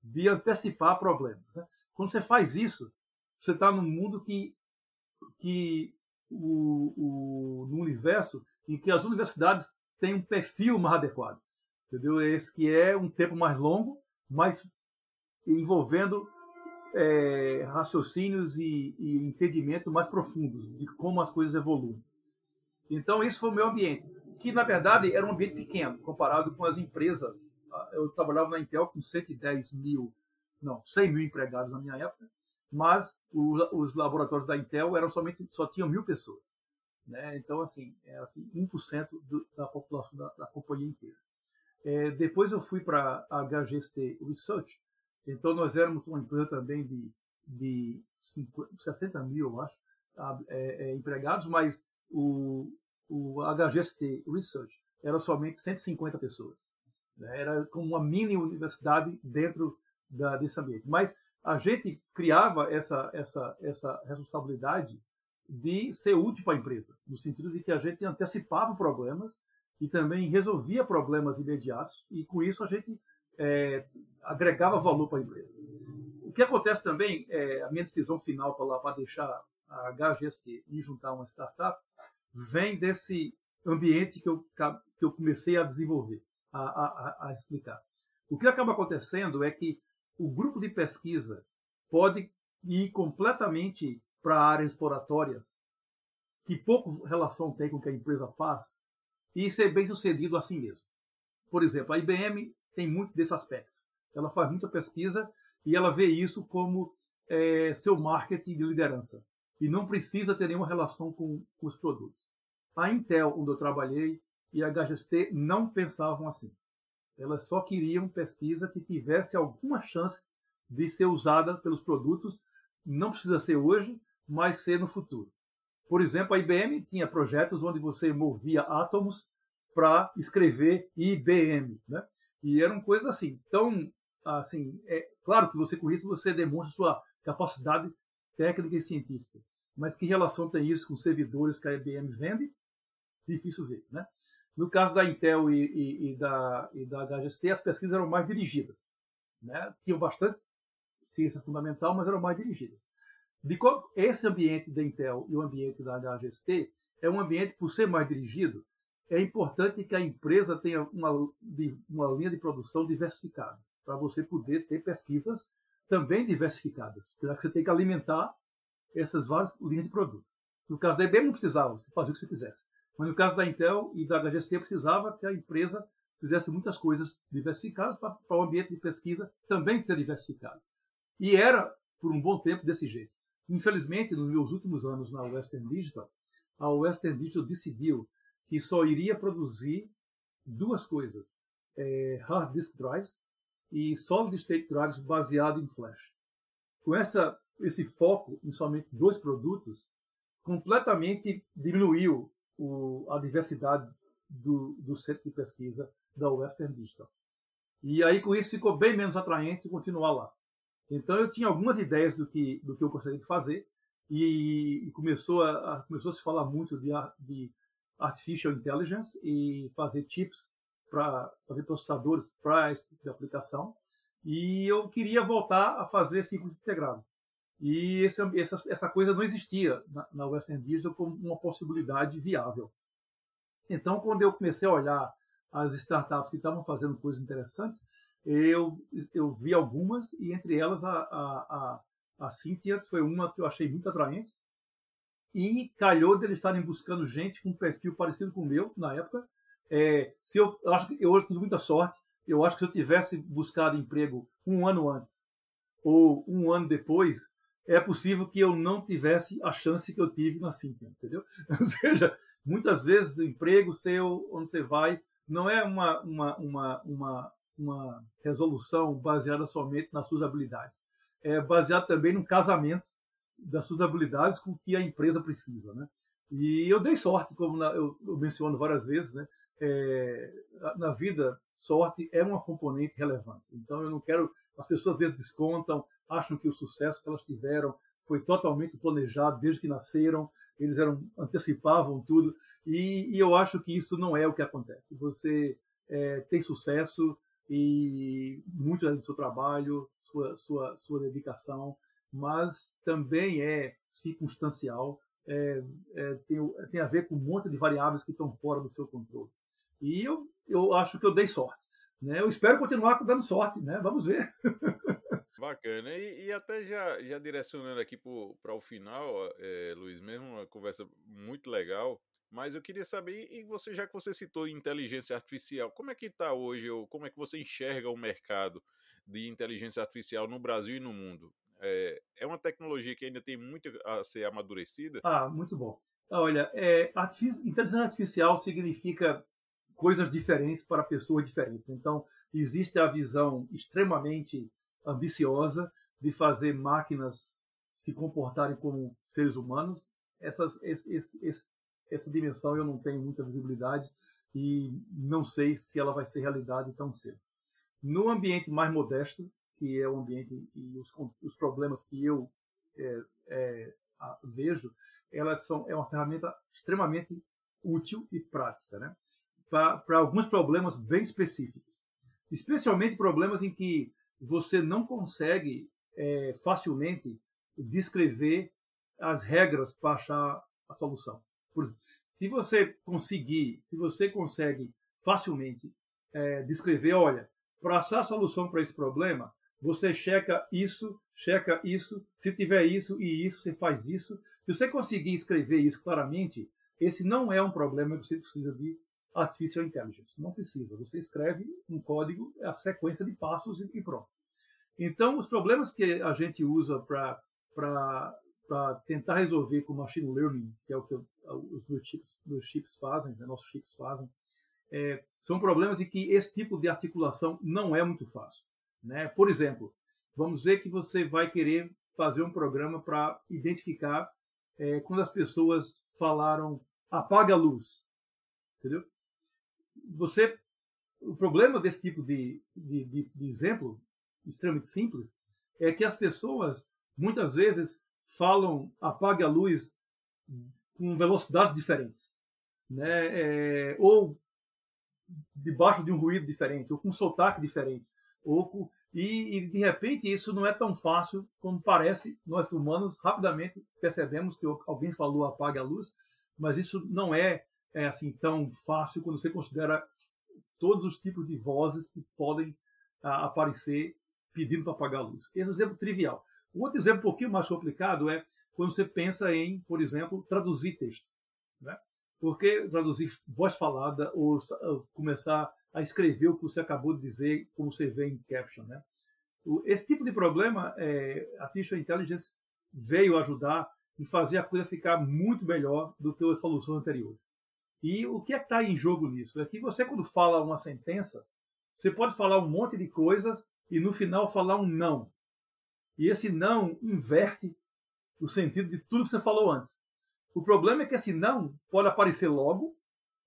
S3: de antecipar problemas. Né? Quando você faz isso, você está num mundo que, que o, o, no universo em que as universidades tem um perfil mais adequado. Entendeu? Esse que é um tempo mais longo, mas envolvendo é, raciocínios e, e entendimento mais profundos de como as coisas evoluem. Então, isso foi o meu ambiente, que na verdade era um ambiente pequeno, comparado com as empresas. Eu trabalhava na Intel com 110 mil, não, 100 mil empregados na minha época, mas os, os laboratórios da Intel eram somente, só tinham mil pessoas. Né? Então, assim, é assim, 1% do, da população da, da companhia inteira. É, depois eu fui para a HGST Research, então nós éramos uma empresa também de, de 50, 60 mil, eu acho, é, é, empregados, mas o, o HGST Research era somente 150 pessoas. Né? Era como uma mini universidade dentro da, desse ambiente. Mas a gente criava essa, essa, essa responsabilidade de ser útil para a empresa, no sentido de que a gente antecipava problemas e também resolvia problemas imediatos, e com isso a gente é, agregava valor para a empresa. O que acontece também, é, a minha decisão final para, deixar a HGST e juntar uma startup, vem desse ambiente que eu, que eu comecei a desenvolver, a, a, a explicar. O que acaba acontecendo é que o grupo de pesquisa pode ir completamente para áreas exploratórias que pouco relação tem com o que a empresa faz e ser bem sucedido assim mesmo. Por exemplo, a IBM tem muito desse aspecto. Ela faz muita pesquisa e ela vê isso como é, seu marketing de liderança e não precisa ter nenhuma relação com, com os produtos. A Intel, onde eu trabalhei, e a HGST não pensavam assim. Elas só queriam pesquisa que tivesse alguma chance de ser usada pelos produtos. Não precisa ser hoje, mas ser no futuro. Por exemplo, a IBM tinha projetos onde você movia átomos para escrever IBM, né? E eram coisas assim. Então, assim, é claro que você com isso você demonstra sua capacidade técnica e científica. Mas que relação tem isso com servidores que a IBM vende? Difícil ver, né? No caso da Intel e, e, e da, e da HGST, as pesquisas eram mais dirigidas. Né? Tinham bastante ciência fundamental, mas eram mais dirigidas. De esse ambiente da Intel e o ambiente da HGST é um ambiente, por ser mais dirigido, é importante que a empresa tenha uma, uma linha de produção diversificada, para você poder ter pesquisas também diversificadas, já que você tem que alimentar essas várias linhas de produto. No caso da IBM não precisava, fazia o que você quisesse. Mas no caso da Intel e da HGST precisava que a empresa fizesse muitas coisas diversificadas para o ambiente de pesquisa também ser diversificado. E era, por um bom tempo, desse jeito. Infelizmente, nos meus últimos anos na Western Digital, a Western Digital decidiu que só iria produzir duas coisas: é, hard disk drives e solid state drives baseado em flash. Com essa, esse foco em somente dois produtos, completamente diminuiu o, a diversidade do, do, centro de pesquisa da Western Digital. E aí, com isso, ficou bem menos atraente continuar lá. Então, eu tinha algumas ideias do que, do que eu gostaria de fazer, e, e começou, a, a, começou a se falar muito de, de Artificial Intelligence e fazer chips para fazer processadores para esse tipo de aplicação. E eu queria voltar a fazer ciclo integrado. E essa, essa coisa não existia na, na Western Digital como uma possibilidade viável. Então, quando eu comecei a olhar as startups que estavam fazendo coisas interessantes, eu, eu vi algumas, e entre elas a, a, a, a Cynthia foi uma que eu achei muito atraente. E calhou deles estarem buscando gente com um perfil parecido com o meu na época. É, se eu, eu acho que eu tive muita sorte. Eu acho que se eu tivesse buscado emprego um ano antes ou um ano depois, é possível que eu não tivesse a chance que eu tive na Cintia, entendeu? Ou seja, muitas vezes o emprego seu, onde você vai, não é uma, uma, uma, uma, uma resolução baseada somente nas suas habilidades. É baseado também no casamento das suas habilidades com o que a empresa precisa, né? E eu dei sorte, como eu, eu, menciono várias vezes, né? É, na vida, sorte é uma componente relevante. Então, eu não quero. As pessoas às vezes descontam, acham que o sucesso que elas tiveram foi totalmente planejado desde que nasceram, eles eram antecipavam tudo, e, e eu acho que isso não é o que acontece. Você é, tem sucesso e muito do seu trabalho, sua, sua, sua dedicação, mas também é circunstancial, é, é, tem, tem a ver com um monte de variáveis que estão fora do seu controle. E eu, eu acho que eu dei sorte. Né? Eu espero continuar dando sorte, né? Vamos ver.
S1: Bacana. E, e, até já, já direcionando aqui para o final, é, Luiz, mesmo uma conversa muito legal. Mas eu queria saber, e você, já que você citou inteligência artificial, como é que está hoje, ou como é que você enxerga o mercado de inteligência artificial no Brasil e no mundo? É, é uma tecnologia que ainda tem muito a ser amadurecida?
S3: Ah, muito bom. Olha, é, inteligência artificial significa coisas diferentes para pessoas diferentes. Então, existe a visão extremamente ambiciosa de fazer máquinas se comportarem como seres humanos. Essas, esse, esse, essa dimensão eu não tenho muita visibilidade e não sei se ela vai ser realidade tão cedo. No ambiente mais modesto, que é o ambiente e os, os problemas que eu é, é, vejo, elas são é uma ferramenta extremamente útil e prática, né? Para alguns problemas bem específicos, especialmente problemas em que você não consegue é, facilmente descrever as regras para achar a solução. Por, se você conseguir, se você consegue facilmente é, descrever, olha, para achar a solução para esse problema, você checa isso, checa isso, se tiver isso e isso, você faz isso. Se você conseguir escrever isso claramente, esse não é um problema que você precisa de artificial intelligence. Não precisa. Você escreve um código, é a sequência de passos e pronto. Então, os problemas que a gente usa para tentar resolver com machine learning, que é o que os chips, meus chips fazem, né, nossos chips fazem, é, são problemas em que esse tipo de articulação não é muito fácil. Né? Por exemplo, vamos ver que você vai querer fazer um programa para identificar é, quando as pessoas falaram apaga a luz, entendeu? Você, o problema desse tipo de, de, de exemplo extremamente simples é que as pessoas muitas vezes falam apague a luz com velocidades diferentes, né? É, ou debaixo de um ruído diferente, ou com um sotaque diferente, ou com, e, e, de repente isso não é tão fácil como parece. Nós humanos rapidamente percebemos que alguém falou apague a luz, mas isso não é, é assim tão fácil quando você considera todos os tipos de vozes que podem a, aparecer pedindo para apagar a luz. Esse é um exemplo trivial. Outro exemplo um pouquinho mais complicado é quando você pensa em, por exemplo, traduzir texto. Né? Porque traduzir voz falada ou, começar a escrever o que você acabou de dizer, como você vê em caption. Né? Esse tipo de problema, é, Artificial Intelligence veio ajudar em fazer a coisa ficar muito melhor do que as soluções anteriores. E o que é está em jogo nisso? É que você, quando fala uma sentença, você pode falar um monte de coisas e no final falar um não. E esse não inverte o sentido de tudo que você falou antes. O problema é que esse não pode aparecer logo,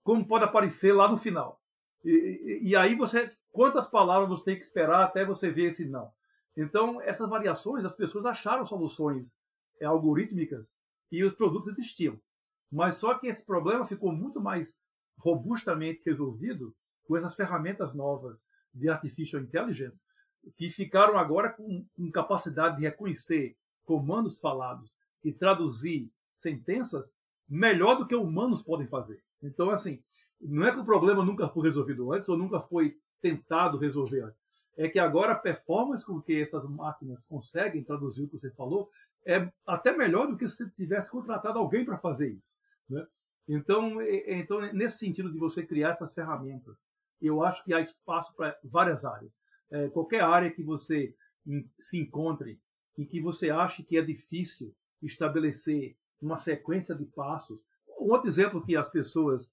S3: como pode aparecer lá no final. E, e, e, aí você, quantas palavras você tem que esperar até você ver esse não? Então, essas variações, as pessoas acharam soluções é, algorítmicas e os produtos existiam. Mas só que esse problema ficou muito mais robustamente resolvido com essas ferramentas novas de artificial intelligence que ficaram agora com, com capacidade de reconhecer comandos falados e traduzir sentenças melhor do que humanos podem fazer. Então, assim, não é que o problema nunca foi resolvido antes ou nunca foi tentado resolver antes. É que agora a performance com que essas máquinas conseguem traduzir o que você falou é até melhor do que se tivesse contratado alguém para fazer isso. Né? Então, então, nesse sentido de você criar essas ferramentas, eu acho que há espaço para várias áreas. É, qualquer área que você se encontre em que você ache que é difícil estabelecer uma sequência de passos. Um outro exemplo que as pessoas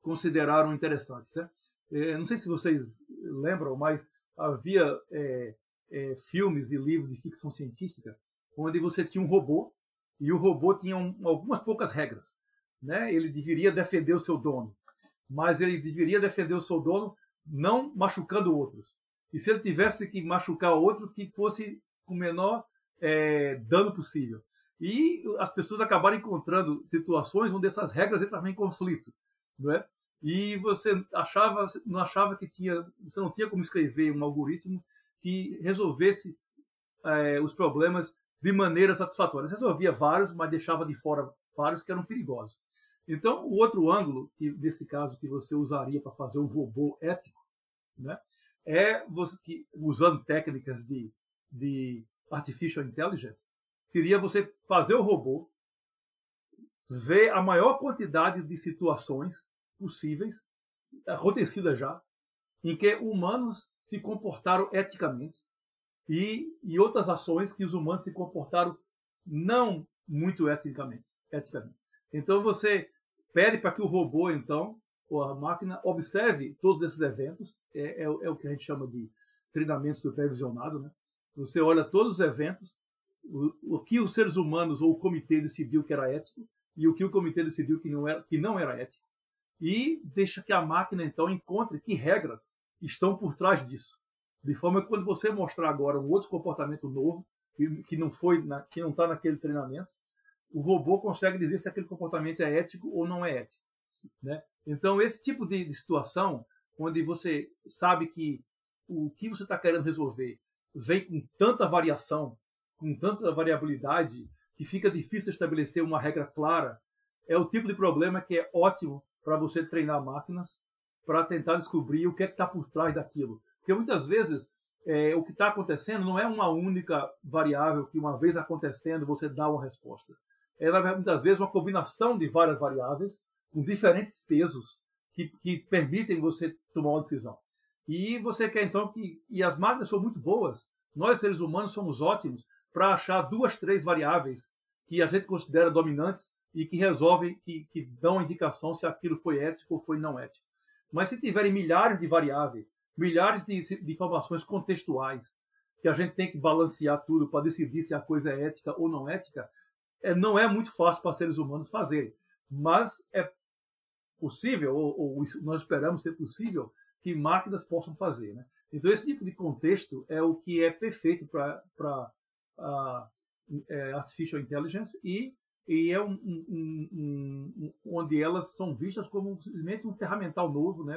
S3: consideraram interessante. Certo? É, não sei se vocês lembram, mas havia é, é, filmes e livros de ficção científica onde você tinha um robô e o robô tinha um, algumas poucas regras. Né? Ele deveria defender o seu dono, mas ele deveria defender o seu dono não machucando outros. E se ele tivesse que machucar outro, que fosse com o menor é, dano possível. E as pessoas acabaram encontrando situações onde essas regras entravam em conflito não é? E você achava, não achava que tinha, você não tinha como escrever um algoritmo que resolvesse é, os problemas de maneira satisfatória. Resolvia vários, mas deixava de fora vários que eram perigosos. Então, o outro ângulo, que, desse caso, que você usaria para fazer um robô ético, né, é você, que, usando técnicas de, de artificial intelligence, seria você fazer o robô ver a maior quantidade de situações possíveis, acontecidas já, em que humanos se comportaram eticamente e, e outras ações que os humanos se comportaram não muito eticamente. eticamente. Então você pede para que o robô, então, ou a máquina, observe todos esses eventos, é, é, é o que a gente chama de treinamento supervisionado. Né? Você olha todos os eventos, o, o que os seres humanos ou o comitê decidiu que era ético, e o que o comitê decidiu que não era, que não era ético, e deixa que a máquina então encontre que regras estão por trás disso. De forma que quando você mostrar agora um outro comportamento novo, que, não foi, na, que não está naquele treinamento, o robô consegue dizer se aquele comportamento é ético ou não é ético. Né? Então, esse tipo de, de situação, onde você sabe que o que você está querendo resolver vem com tanta variação, com tanta variabilidade, que fica difícil estabelecer uma regra clara, é o tipo de problema que é ótimo para você treinar máquinas para tentar descobrir o que é está por trás daquilo. Porque muitas vezes é, o que está acontecendo não é uma única variável que, uma vez acontecendo, você dá uma resposta. É, muitas vezes, uma combinação de várias variáveis com diferentes pesos que, que permitem você tomar uma decisão. E você quer, então, que. E as máquinas são muito boas. Nós, seres humanos, somos ótimos para achar duas, três variáveis que a gente considera dominantes e que resolvem, que, que dão indicação se aquilo foi ético ou foi não ético. Mas se tiverem milhares de variáveis, milhares de, de informações contextuais, que a gente tem que balancear tudo para decidir se a coisa é ética ou não ética, é, não é muito fácil para seres humanos fazerem. Mas é possível, ou, ou nós esperamos ser possível, que máquinas possam fazer. Né? Então, esse tipo de contexto é o que é perfeito para uh, é, Artificial Intelligence e, e é um, um, um, onde elas são vistas como simplesmente um ferramental novo, né?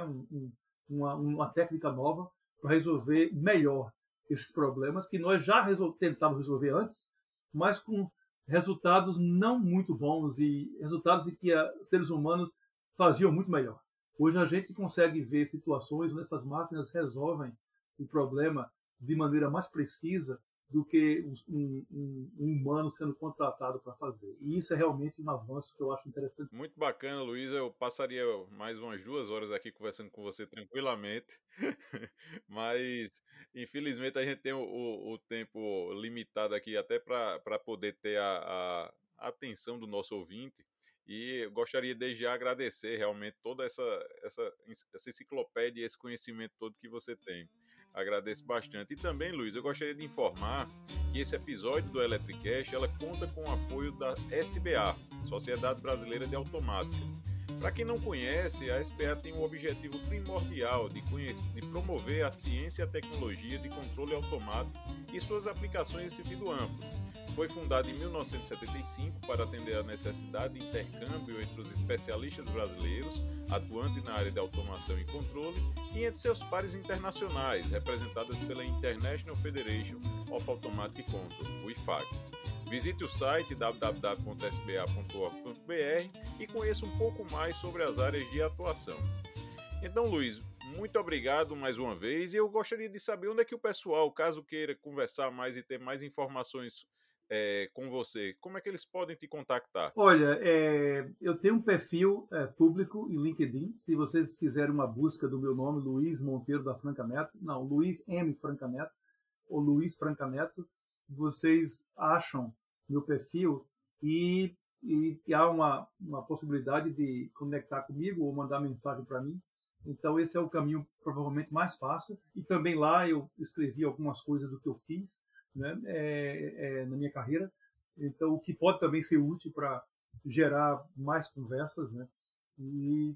S3: uma, uma técnica nova para resolver melhor esses problemas que nós já resol tentávamos resolver antes, mas com resultados não muito bons e resultados em que seres humanos faziam muito melhor. Hoje a gente consegue ver situações onde essas máquinas resolvem o problema de maneira mais precisa do que um, um, um humano sendo contratado para fazer. E isso é realmente um avanço que eu acho interessante.
S1: Muito bacana, Luiz. Eu passaria mais umas duas horas aqui conversando com você tranquilamente, mas infelizmente a gente tem o, o, o tempo limitado aqui até para poder ter a, a, atenção do nosso ouvinte. E gostaria desde já agradecer realmente toda essa, essa, essa enciclopédia e esse conhecimento todo que você tem. Agradeço bastante. E também, Luiz, eu gostaria de informar que esse episódio do Electricast ela conta com o apoio da SBA, Sociedade Brasileira de Automática. Para quem não conhece, a SBA tem o objetivo primordial de, conhecer, de promover a ciência e a tecnologia de controle automático e suas aplicações em sentido amplo foi fundado em 1975 para atender à necessidade de intercâmbio entre os especialistas brasileiros atuantes na área de automação e controle e entre seus pares internacionais, representadas pela International Federation of Automatic Control, o IFAC. Visite o site www.sba.org.br e conheça um pouco mais sobre as áreas de atuação. Então, Luiz, muito obrigado mais uma vez e eu gostaria de saber onde é que o pessoal, caso queira conversar mais e ter mais informações é, com você, como é que eles podem te contactar?
S3: Olha, é, eu tenho um perfil é, público em LinkedIn. Se vocês fizerem uma busca do meu nome, Luiz Monteiro da Franca Neto, não, Luiz M. Franca Neto, ou Luiz Franca Neto, vocês acham meu perfil e, e, e há uma, uma possibilidade de conectar comigo ou mandar mensagem para mim. Então, esse é o caminho provavelmente mais fácil. E também lá eu escrevi algumas coisas do que eu fiz né, é, é, na minha carreira. Então, o que pode também ser útil para gerar mais conversas, né? E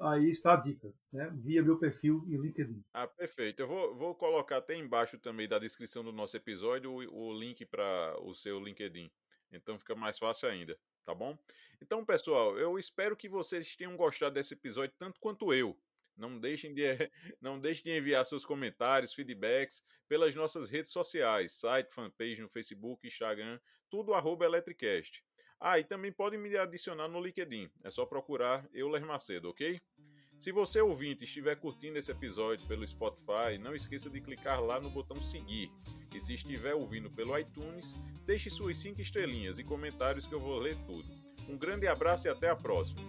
S3: aí está a dica, né? Via meu perfil em LinkedIn.
S1: Ah, perfeito. Eu vou, vou colocar até embaixo também da descrição do nosso episódio o, o link para o seu LinkedIn. Então fica mais fácil ainda, tá bom? Então, pessoal, eu espero que vocês tenham gostado desse episódio tanto quanto eu. Não deixem de, não deixem de enviar seus comentários, feedbacks pelas nossas redes sociais, site, fanpage no Facebook, Instagram, tudo arroba Electricast. Ah, e também podem me adicionar no LinkedIn, é só procurar Euler Macedo, ok? Se você ouvinte estiver curtindo esse episódio pelo Spotify, não esqueça de clicar lá no botão seguir. E se estiver ouvindo pelo iTunes, deixe suas 5 estrelinhas e comentários que eu vou ler tudo. Um grande abraço e até a próxima!